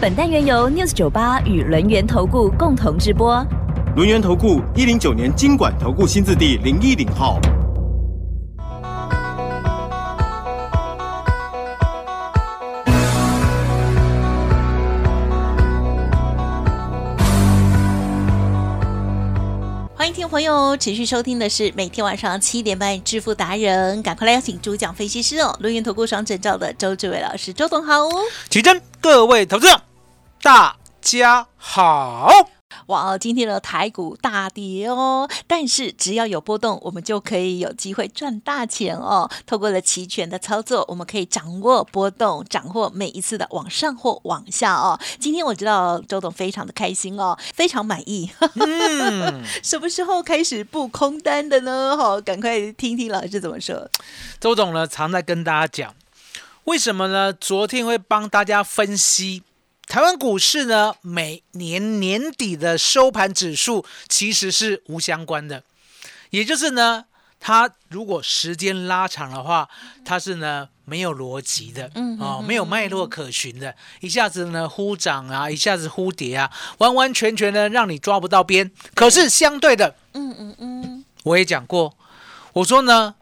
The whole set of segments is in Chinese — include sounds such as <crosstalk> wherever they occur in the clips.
本单元由 News 九八与轮源投顾共同直播。轮源投顾一零九年经管投顾新字第零一零号。欢迎听朋友持续收听的是每天晚上七点半《致富达人》，赶快来邀请主讲分析师哦，轮源投顾双证照的周志伟老师，周总好哦。起真，各位投资者，大家好。哇，今天的台股大跌哦，但是只要有波动，我们就可以有机会赚大钱哦。透过了期权的操作，我们可以掌握波动，掌握每一次的往上或往下哦。今天我知道周董非常的开心哦，非常满意。嗯，<laughs> 什么时候开始布空单的呢？好，赶快听听老师怎么说。周总呢常在跟大家讲，为什么呢？昨天会帮大家分析台湾股市呢，每年年底的收盘指数其实是无相关的，也就是呢，它如果时间拉长的话，它是呢没有逻辑的，嗯哦，没有脉络可循的，一下子呢忽涨啊，一下子忽跌啊，完完全全呢让你抓不到边。可是相对的，嗯嗯嗯，我也讲过，我说呢，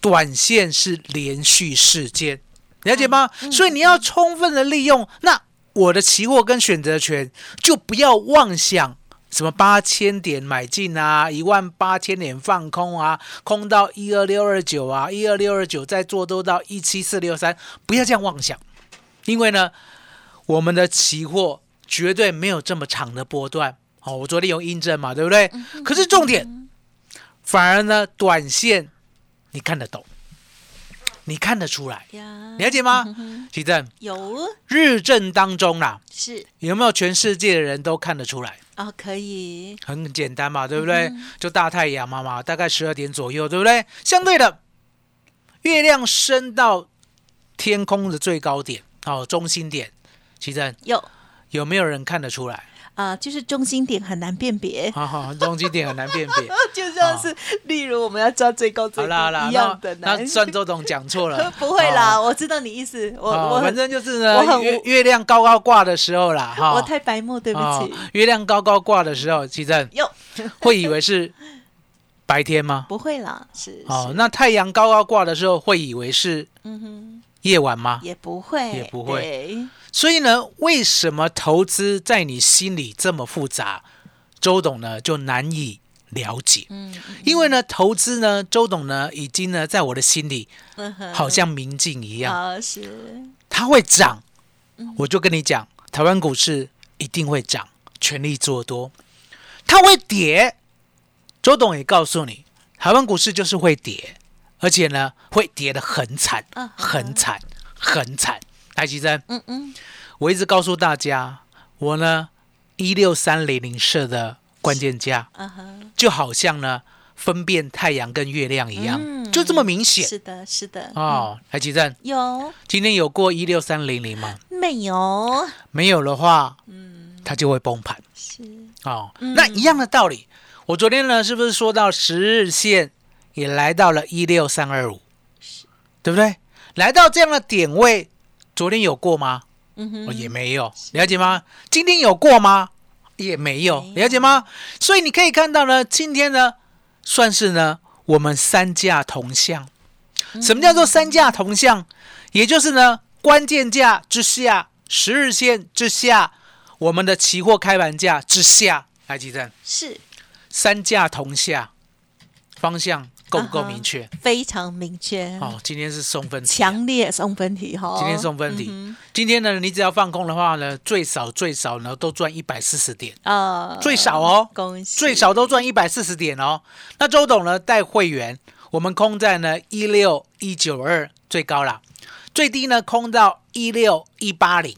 短线是连续事件，了解吗？所以你要充分的利用那我的期货跟选择权，就不要妄想什么八千点买进啊，一万八千点放空啊，空到一二六二九啊，一二六二九再做多到一七四六三，不要这样妄想，因为呢，我们的期货绝对没有这么长的波段。哦，我昨天有印证嘛，对不对？可是重点。反而呢，短线你看得懂，你看得出来，了解吗？奇正，有日正当中啦，是有没有全世界的人都看得出来？哦，可以，很简单嘛，对不对？就大太阳嘛嘛，大概十二点左右，对不对？相对的，月亮升到天空的最高点，哦，中心点，奇正有有没有人看得出来？啊，就是中心点很难辨别，好好，中心点很难辨别。<laughs> 就像是例如我们要抓最高最低好啦好啦，一样的。那那算周董讲错了 <laughs> 不会啦，哦我知道你意思，我哦我反正就是呢我，很月月亮高高挂的时候啦，哈，我太白目，对不哦起。月亮高高挂的时候，其正哟，<laughs> 会以为是白天吗？不会啦，是哦，那太阳高高挂的时候，会以为是嗯哼，夜晚吗？也不会，也不会对所以呢，为什么投资在你心里这么复杂？周董呢就难以了解，嗯嗯因为呢，投资呢，周董呢已经呢在我的心里好像明镜一样，啊是，它会涨，嗯我就跟你讲，台湾股市一定会涨，全力做多。它会跌，周董也告诉你，台湾股市就是会跌，而且呢会跌得很惨嗯，很惨，很惨。台积珍，嗯嗯，我一直告诉大家，我呢一六三零零设的关键价，嗯哼，就好像呢分辨太阳跟月亮一样，嗯就这么明显。是的，是的，哦。台积珍，有。今天有过一六三零零吗？没有？没有的话，嗯，它就会崩盘。是，哦。嗯。那一样的道理，我昨天呢是不是说到十日线也来到了一六三二五，对不对？来到这样的点位，昨天有过吗？嗯哼，哦，也没有，了解吗？今天有过吗？也没有，了解吗？所以你可以看到呢，今天呢，算是呢我们三价同向。什么叫做三价同向？也就是呢，关键价之下，十日线之下，我们的期货开盘价之下，来记正，是三价同下，方向够不够明确？非常明确，哦，今天是送分题啊，强烈送分题哈，今天送分题。嗯今天呢，你只要放空的话呢，最少最少呢都赚一百四十点，哼啊，最少哦恭喜，最少都赚一百四十点哦。那周董呢带会员，我们空在呢一六一九二最高啦，最低呢空到一六一八零，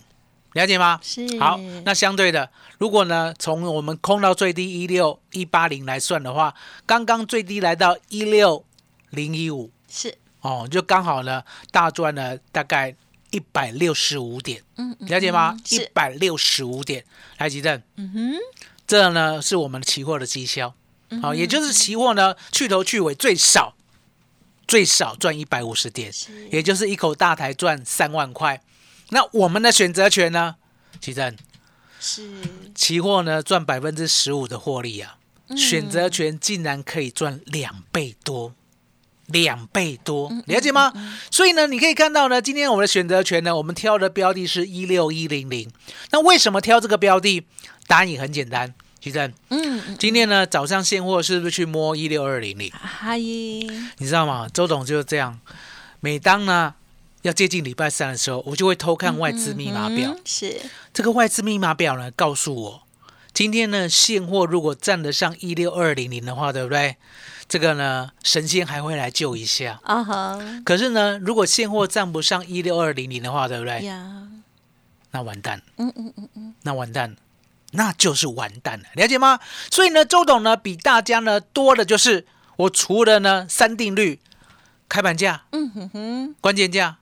了解吗？是。好，那相对的，如果呢从我们空到最低一六一八零来算的话，刚刚最低来到一六零一五是。哦，就刚好呢大赚了大概一百六十五点，嗯嗯了解吗？一是。百六十五点，来吉正，嗯哼。这呢是我们期货的绩效，嗯好、也就是期货呢去头去尾最少最少赚一百五十点，也就是一口大台赚三万块。那我们的选择权呢，吉正，是期货呢赚百分之十五的获利啊，嗯选择权竟然可以赚两倍多。两倍多，嗯了解吗？所以呢，你可以看到呢，今天我们的选择权呢，我们挑的标的是一六一零零。那为什么挑这个标的？答案也很简单，徐正。嗯嗯今天呢早上现货是不是去摸一六二零零？嗨你知道吗？周董就是这样，每当呢要接近礼拜三的时候，我就会偷看外资密码表。嗯是这个外资密码表呢，告诉我今天呢现货如果站得上一六二零零的话，对不对？这个呢神仙还会来救一下。啊哈可是呢，如果现货站不上一六二零零的话，对不对？呀，那完蛋，嗯嗯嗯嗯，那完蛋，那就是完蛋了，了解吗？所以呢，周董呢比大家呢多的就是我除了呢三定律、开盘价、嗯哼哼，关键价、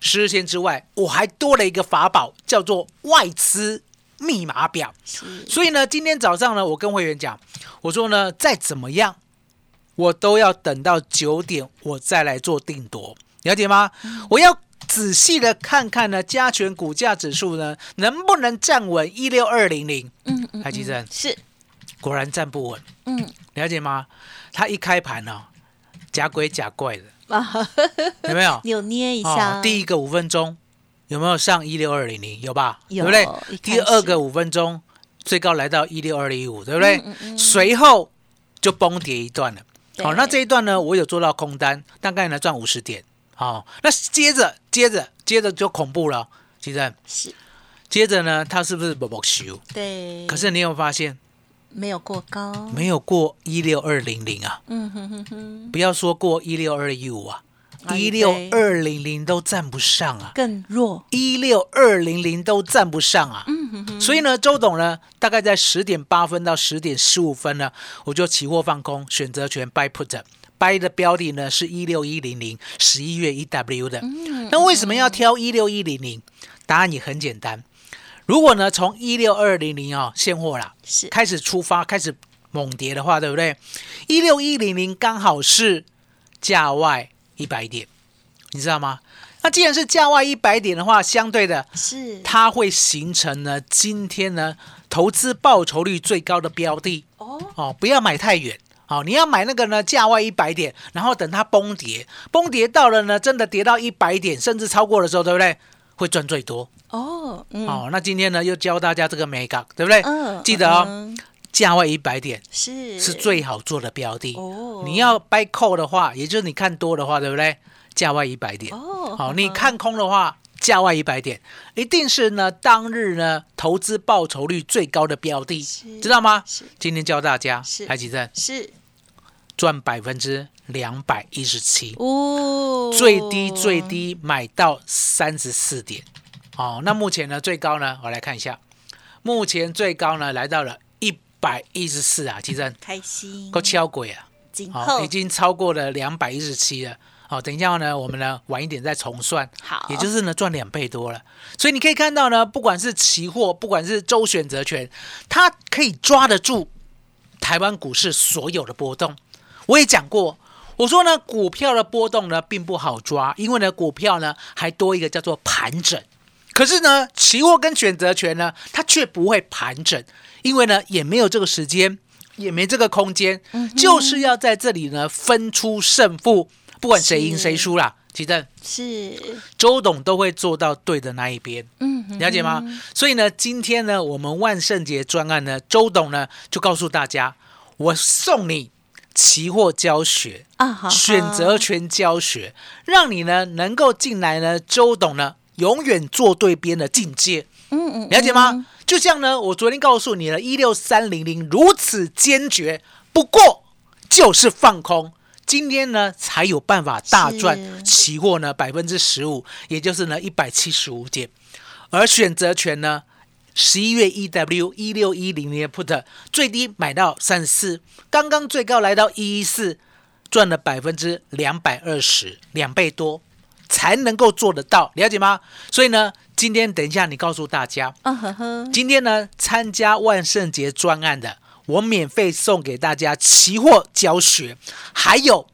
十日线之外，我还多了一个法宝，叫做外资密码表。所以呢，今天早上呢，我跟会员讲，我说呢，再怎么样，我都要等到九点，我再来做定夺，了解吗？我要仔细的看看呢，加权股价指数呢，能不能站稳一六二零零？嗯嗯，台积电是果然站不稳，嗯了解吗？它一开盘呢、假鬼假怪的，啊，<laughs> 有没有？扭捏一下，哦，第一个五分钟有没有上一六二零零？有吧？有对不对？第二个五分钟最高来到一六二零五，对不对？嗯嗯嗯随后就崩跌一段了。对好，那这一段呢，我有做到空单，大概呢赚五十点。好，那接着接着接着就恐怖了，其实是接着呢，它是不是不不修？对，可是你有发现没有过高，没有过一六二零零啊？嗯哼哼哼，不要说过一六二一五啊，哎一六二零零都站不上啊。更弱，一六二零零都站不上啊。嗯哼哼，所以呢，周董呢，大概在十点八分到十点十五分呢，我就期货放空，选择权 buy put。buy 的标的呢是一六一零零，十一月一 W 的。嗯那为什么要挑一六一零零？答案也很简单。如果呢从一六二零零啊现货啦是开始出发，开始猛跌的话，对不对？一六一零零刚好是价外一百点，你知道吗？那既然是价外一百点的话，相对的是它会形成呢今天呢投资报酬率最高的标的哦，哦，不要买太远。哦，你要买那个呢，价外一百点，然后等它崩跌，崩跌到了呢，真的跌到一百点，甚至超过的时候，对不对？会赚最多。哦，嗯，哦，那今天呢，又教大家这个美港，对不对？嗯，记得哦，嗯价外一百点是是最好做的标的。哦你要 buy call 的话，也就是你看多的话，对不对？价外一百点。哦，好，你看空的话，价外一百点，一定是呢当日呢投资报酬率最高的标的，知道吗？今天教大家是，台积电是赚百分之两百一十七，哦，最低最低买到三十四点。哦，那目前呢最高呢，我来看一下，目前最高呢来到了一百一十四啊，其实开心，够敲鬼啊！好、已经超过了两百一十七了。好、等一下呢，我们呢晚一点再重算，好也就是呢赚两倍多了。所以你可以看到呢，不管是期货，不管是周选择权，它可以抓得住台湾股市所有的波动。我也讲过，我说呢，股票的波动呢并不好抓，因为呢股票呢还多一个叫做盘整。可是呢，期货跟选择权呢，它却不会盘整，因为呢也没有这个时间，也没这个空间，就是要在这里呢分出胜负，不管谁赢谁输啦。其实是周董都会做到对的那一边，嗯哼了解吗？所以呢，今天呢，我们万圣节专案呢，周董呢就告诉大家，我送你期货教学、选择权教学，让你呢能够进来呢，周董呢永远做对边的境界。嗯嗯，了解吗？就像呢，我昨天告诉你了，一六三零零如此坚决，不过就是放空。今天呢，才有办法大赚期货呢百分之十五，也就是呢一百七十五点。而选择权呢，十一月 EW 一六一零年 put 最低买到三十四，刚刚最高来到一一四，赚了百分之两百二十，两倍多才能够做得到，了解吗？所以呢，今天等一下你告诉大家，嗯呵呵，今天呢参加万圣节专案的，我免费送给大家期货教学，还有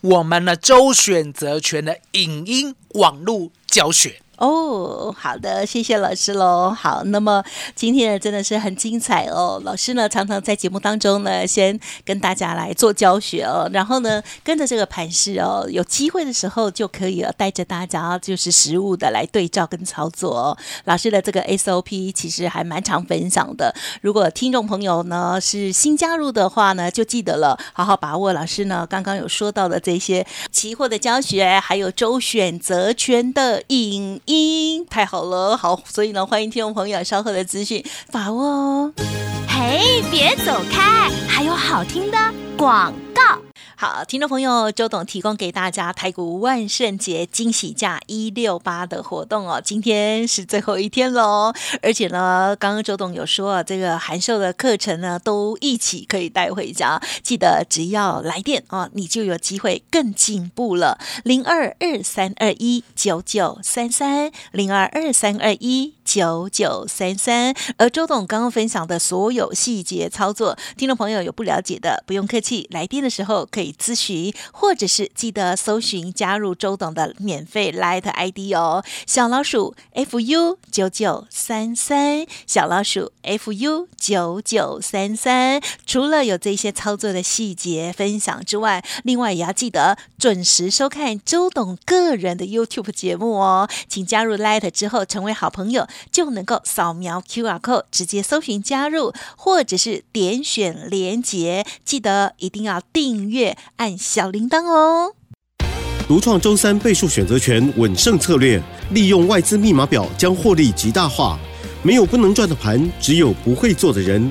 我们的周选择权的影音网络教学。哦，好的，谢谢老师喽。好，那么今天呢真的是很精彩哦。老师呢常常在节目当中呢，先跟大家来做教学哦，然后呢跟着这个盘势哦，有机会的时候就可以带着大家就是实物的来对照跟操作。老师的这个 SOP 其实还蛮常分享的。如果听众朋友呢是新加入的话呢，就记得了，好好把握老师呢刚刚有说到的这些期货的教学，还有周选择权的影音。太好了，好，所以呢，欢迎听众朋友稍后的资讯把握哦。嘿，别走开，还有好听的广告。好，听众朋友，周董提供给大家台股万圣节惊喜价一六八的活动哦，今天是最后一天喽，而且呢，刚刚周董有说啊这个函授的课程呢，都一起可以带回家，记得只要来电哦，你就有机会更进步了。零二二三二一九九三三，零二二三二一九九三三。而周董刚刚分享的所有细节操作，听众朋友有不了解的，不用客气，来电的时候可以。咨询，或者是记得搜寻加入周董的免费 Light ID 哦，小老鼠 fu 九九三三，小老鼠 fu 九九三三。除了有这些操作的细节分享之外，另外也要记得准时收看周董个人的 YouTube 节目哦。请加入 Light 之后成为好朋友，就能够扫描 QR code 直接搜寻加入，或者是点选连结，记得一定要订阅。按小铃铛哦！独创周三倍数选择权稳胜策略，利用外资密码表将获利极大化。没有不能赚的盘，只有不会做的人。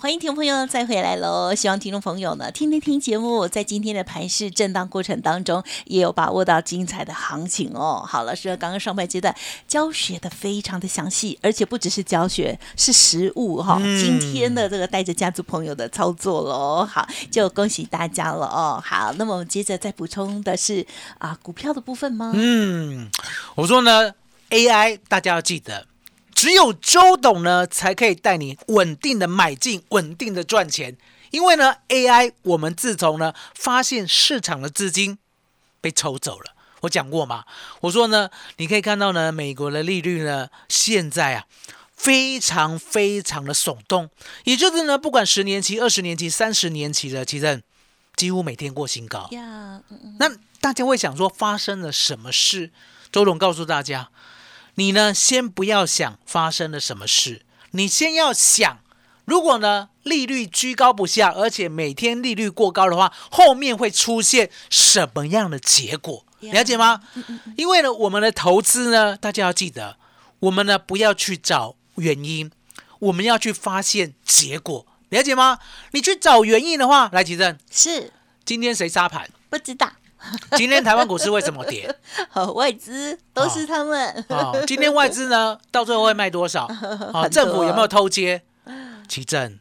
欢迎听众朋友再回来喽！希望听众朋友呢听听听节目，在今天的盘市震荡过程当中，也有把握到精彩的行情哦。好了，是刚刚上半阶段教学的非常的详细，而且不只是教学，是实物哈。今天的这个带着家族朋友的操作喽，好，就恭喜大家了哦。好，那么我们接着再补充的是啊，股票的部分吗？嗯，我说呢。AI，大家要记得，只有周董呢，才可以带你稳定的买进，稳定的赚钱。因为呢，AI，我们自从呢发现市场的资金被抽走了，我讲过嘛，我说呢，你可以看到呢，美国的利率呢，现在啊，非常非常的耸动，也就是呢，不管十年期、二十年期、三十年期的其实，几乎每天过新高。那大家会想说，发生了什么事？周董告诉大家。你呢，先不要想发生了什么事，你先要想，如果呢利率居高不下，而且每天利率过高的话，后面会出现什么样的结果？了解吗？因为呢，我们的投资呢，大家要记得，我们呢不要去找原因，我们要去发现结果，了解吗？你去找原因的话，来，吉正是今天谁杀盘？不知道。<laughs> 今天台湾股市为什么跌？<laughs> 外资都是他们。哦，今天外资呢，<laughs> 到最后会卖多少？哦，政府有没有偷接？奇正，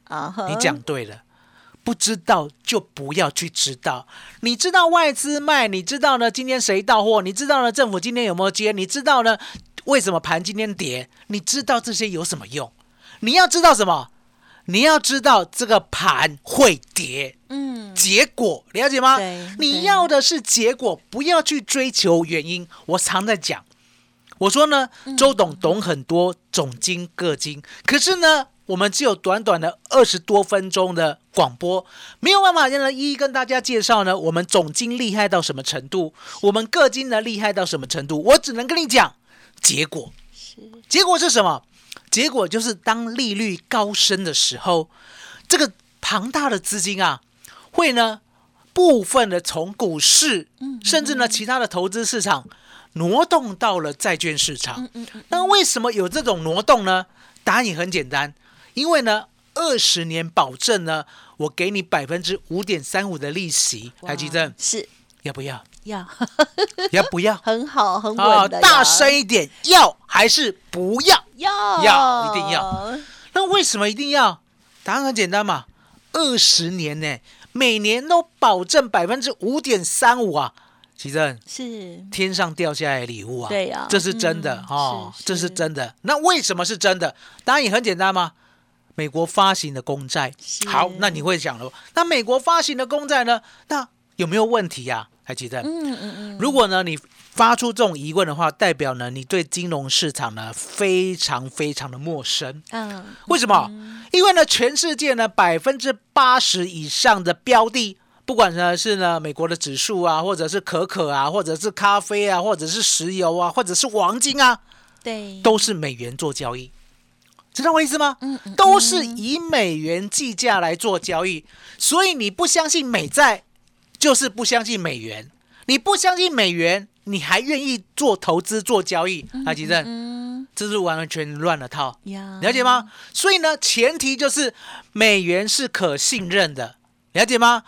你讲对了，不知道就不要去知道。你知道外资卖，你知道呢？今天谁到货？你知道呢？政府今天有没有接？你知道呢？为什么盘今天跌？你知道这些有什么用？你要知道什么？你要知道这个盘会跌，嗯，结果了解吗？你要的是结果，不要去追求原因。我常在讲，我说呢，周董懂很多总经各经，可是呢，我们只有短短的二十多分钟的广播，没有办法让一一跟大家介绍呢，我们总经厉害到什么程度，我们各经呢厉害到什么程度，我只能跟你讲结果，结果是什么？结果就是，当利率高升的时候，这个庞大的资金啊，会呢部分的从股市，甚至呢其他的投资市场挪动到了债券市场。那为什么有这种挪动呢？答案也很简单，因为呢二十年保证呢，我给你百分之五点三五的利息，台积证是要不要？要要不要？<laughs> 很好，很啊，稳的呀，大声一点，要还是不要？要要一定要。那为什么一定要？答案很简单嘛，二十年呢，每年都保证百分之五点三五啊，奇正，是天上掉下来的礼物啊，对呀这是真的嗯哦，是这是是真的。那为什么是真的？答案也很简单嘛，美国发行的公债。好，那你会想了，那美国发行的公债呢？那有没有问题呀、还记得？嗯嗯嗯，如果呢你发出这种疑问的话，代表呢你对金融市场呢非常非常的陌生。嗯，为什么？因为呢，全世界呢百分之八十以上的标的，不管呢是呢美国的指数啊，或者是可可啊，或者是咖啡啊，或者是石油啊，或者是黄金啊，对，都是美元做交易。知道我意思吗？嗯嗯都是以美元计价来做交易，所以你不相信美债，就是不相信美元。你不相信美元，你还愿意做投资做交易？阿，吉正，嗯这是完完全全乱了套。了解吗？所以呢，前提就是美元是可信任的，了解吗？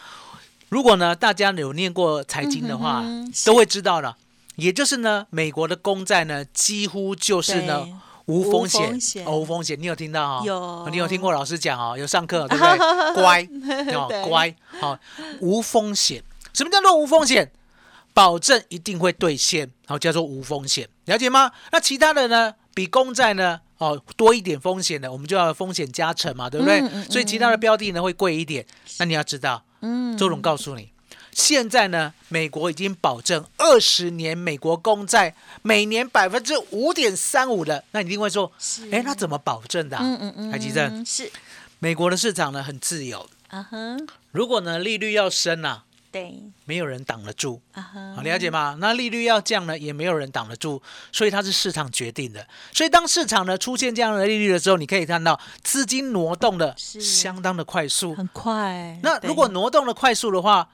如果呢，大家有念过财经的话，嗯哼是都会知道了。也就是呢，美国的公债呢，几乎就是呢对无风险，无风险哦无风险。你有听到哦？有你有听过老师讲哦？有上课对不对？<laughs> 乖哦对，乖，好，无风险。什么叫做无风险？保证一定会兑现，好叫做无风险，了解吗？那其他的呢，比公债呢，哦多一点风险的，我们就要风险加成嘛，对不对？嗯嗯所以其他的标的呢会贵一点。那你要知道，嗯，周总告诉你，现在呢，美国已经保证二十年美国公债每年百分之五点三五的。那你一定会说，哎，那怎么保证的、啊？嗯嗯嗯，台积电，是美国的市场呢很自由，啊哼，如果呢利率要升啊，对没有人挡得住。啊哈，好，了解吗？那利率要降呢，也没有人挡得住，所以它是市场决定的。所以当市场呢出现这样的利率的时候，你可以看到资金挪动的相当的快速。很快。那如果挪动的快速的话，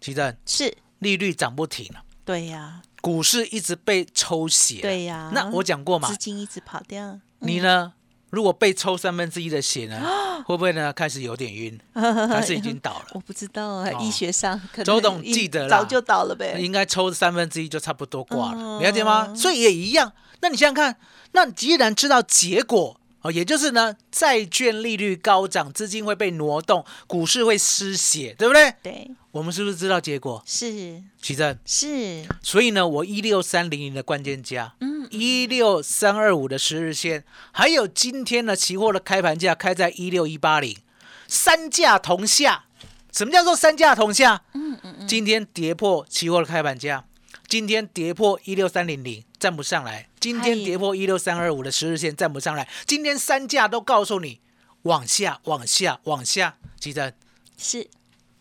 其实是利率涨不停了，对呀，股市一直被抽血。对呀，那我讲过嘛资，金一直跑掉，你呢？如果被抽三分之一的血呢，<gasps> 会不会呢开始有点晕，<laughs> 还是已经倒了？我不知道啊，哦医学上可能周董记得了早就倒了呗。应该抽三分之一就差不多挂了，嗯了解吗？所以也一样。那你想想看，那你既然知道结果哦，也就是呢，债券利率高涨，资金会被挪动，股市会失血，对不对？对，我们是不是知道结果？是奇正，是，所以呢，我一六三零零的关键价，嗯，一六三二五的十日线，还有今天的期货的开盘价开在一六一八零，三价同下。什么叫做三价同下？嗯嗯嗯，今天跌破期货的开盘价，今天跌破一六三零零，站不上来；今天跌破一六三二五的十日线，站不上来。今天三价都告诉你往下、往下、往下。记得是，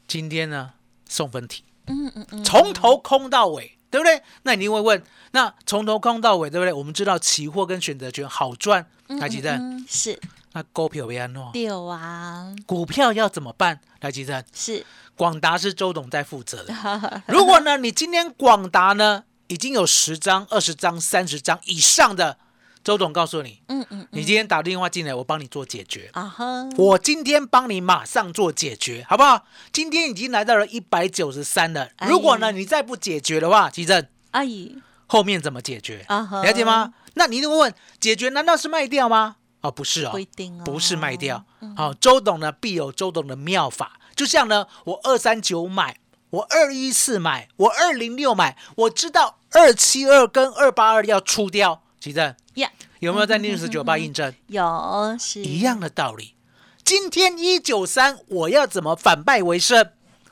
今天呢送分题，嗯嗯嗯，从头空到尾，对不对？那你会问，那从头空到尾，对不对？我们知道期货跟选择权好赚，来记得。嗯是那股票要安弄，六啊，股票要怎么办？来记得。是，广达是周董在负责的。<laughs> 如果呢，你今天广达呢已经有十张、二十张、三十张以上的，周董告诉你，嗯嗯你今天打电话进来，我帮你做解决。啊哈，我今天帮你马上做解决，好不好？今天已经来到了一百九十三了。哎如果呢你再不解决的话，其正阿姨后面怎么解决？啊哈，了解吗？那你就会问，解决难道是卖掉吗？哦，不是哦，不一定哦，不是卖掉。好、周董呢必有周董的妙法，就像呢，我二三九买，我二一四买，我二零六买，我知道二七二跟二八二要出掉，奇正呀，有没有在 news 九八印证？有是一样的道理。今天一九三，我要怎么反败为胜？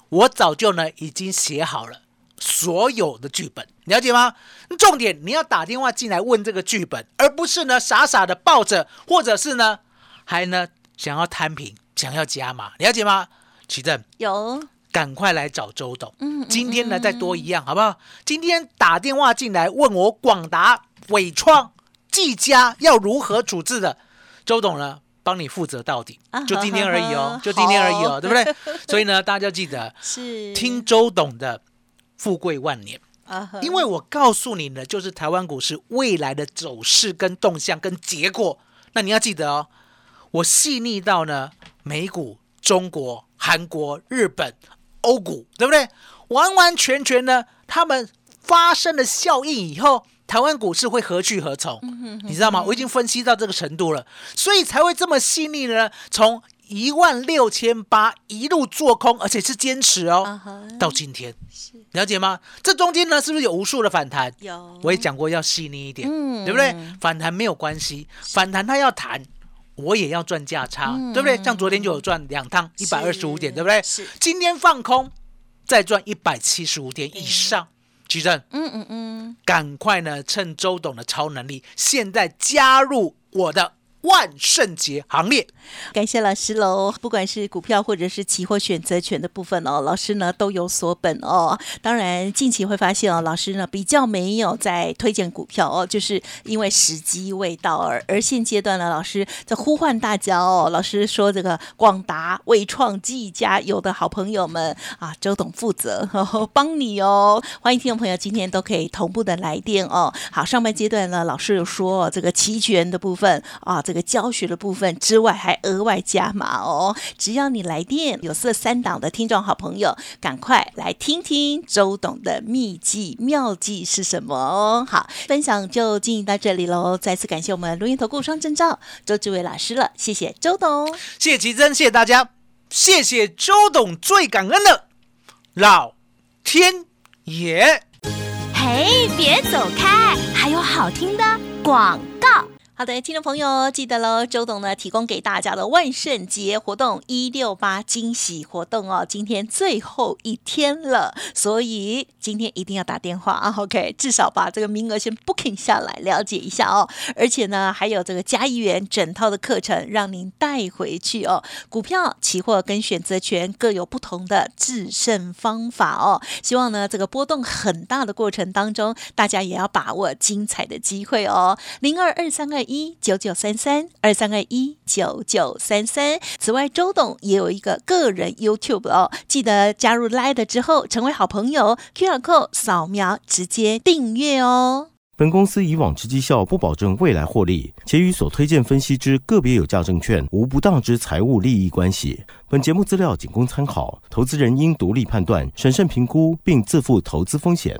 我早就呢已经写好了所有的剧本，了解吗？重点你要打电话进来问这个剧本，而不是呢傻傻的抱着，或者是呢还呢想要摊平，想要加码，了解吗？奇正，有，赶快来找周董。今天呢再多一样，好不好？今天打电话进来问我广达、伟创、技嘉要如何处置的，周董呢帮你负责到底啊，就今天而已哦，<laughs> 就今天而已哦，对不对？所以呢，大家要记得 <laughs> 是听周董的富贵万年。啊因为我告诉你呢就是台湾股市未来的走势、跟动向、跟结果。那你要记得哦，我细腻到呢美股、中国、韩国、日本、欧股，对不对？完完全全呢，他们发生了效应以后，台湾股市会何去何从？你知道吗？我已经分析到这个程度了，所以才会这么细腻呢。从一万六千八一路做空，而且是坚持哦，到今天，了解吗？这中间呢，是不是有无数的反弹？有我也讲过要细腻一点，嗯对不对？反弹没有关系，反弹它要弹，我也要赚价差，对不对？像昨天就有赚两趟一百二十五点，对不对？今天放空，再赚一百七十五点以上，举证，嗯嗯嗯，赶快呢，趁周董的超能力，现在加入我的万圣节行列。感谢老师喽！不管是股票或者是期货选择权的部分哦，老师呢都有所本哦。当然，近期会发现哦，老师呢比较没有在推荐股票哦，就是因为时机未到而而现阶段呢，老师在呼唤大家哦。老师说这个广达、伟创、技嘉有的好朋友们啊，周董负责呵帮你哦。欢迎听众朋友今天都可以同步的来电哦。好，上半阶段呢，老师有说这个期权的部分啊，这教学的部分之外，还额外加码哦。只要你来电，有色三档的听众好朋友，赶快来听听周董的秘技妙计是什么哦。好，分享就进行到这里喽。再次感谢我们录音投顾双证照周志伟老师了，谢谢周董。谢谢奇珍，谢谢大家，谢谢周董，最感恩的老天爷。嘿，别走开，还有好听的广告。好的，听众朋友记得喽，周董呢提供给大家的万圣节活动一六八惊喜活动哦，今天最后一天了，所以今天一定要打电话啊，OK，至少把这个名额先 booking 下来，了解一下哦。而且呢，还有这个加一元整套的课程让您带回去哦。股票、期货跟选择权各有不同的制胜方法哦。希望呢，这个波动很大的过程当中，大家也要把握精彩的机会哦。零二二三二一九九三三二三二一九九三三。此外，周董也有一个个人 YouTube 哦，记得加入 Light 之后成为好朋友，QR code 扫描直接订阅哦。本公司以往之绩效不保证未来获利，且与所推荐分析之个别有价证券无不当之财务利益关系。本节目资料仅供参考，投资人应独立判断、审慎评估，并自负投资风险。